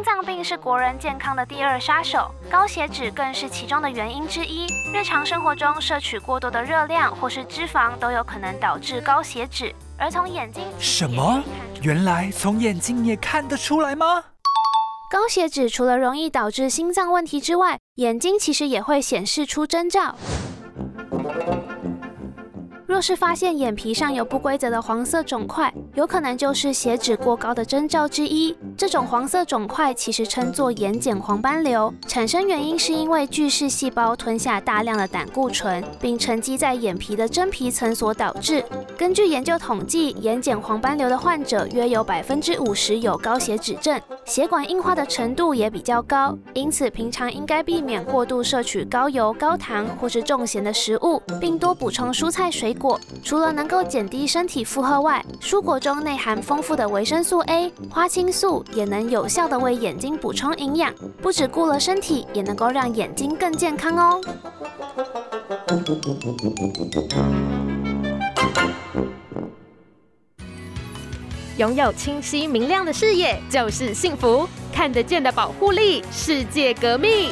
心脏病是国人健康的第二杀手，高血脂更是其中的原因之一。日常生活中摄取过多的热量或是脂肪都有可能导致高血脂。而从眼睛什么？原来从眼睛也看得出来吗？高血脂除了容易导致心脏问题之外，眼睛其实也会显示出征兆。若是发现眼皮上有不规则的黄色肿块，有可能就是血脂过高的征兆之一。这种黄色肿块其实称作眼睑黄斑瘤，产生原因是因为巨噬细胞吞下大量的胆固醇，并沉积在眼皮的真皮层所导致。根据研究统计，眼睑黄斑瘤的患者约有百分之五十有高血脂症，血管硬化的程度也比较高。因此，平常应该避免过度摄取高油、高糖或是重咸的食物，并多补充蔬菜水果。除了能够减低身体负荷外，蔬果中内含丰富的维生素 A、花青素，也能有效的为眼睛补充营养，不只顾了身体，也能够让眼睛更健康哦。拥有清晰明亮的视野就是幸福，看得见的保护力，世界革命。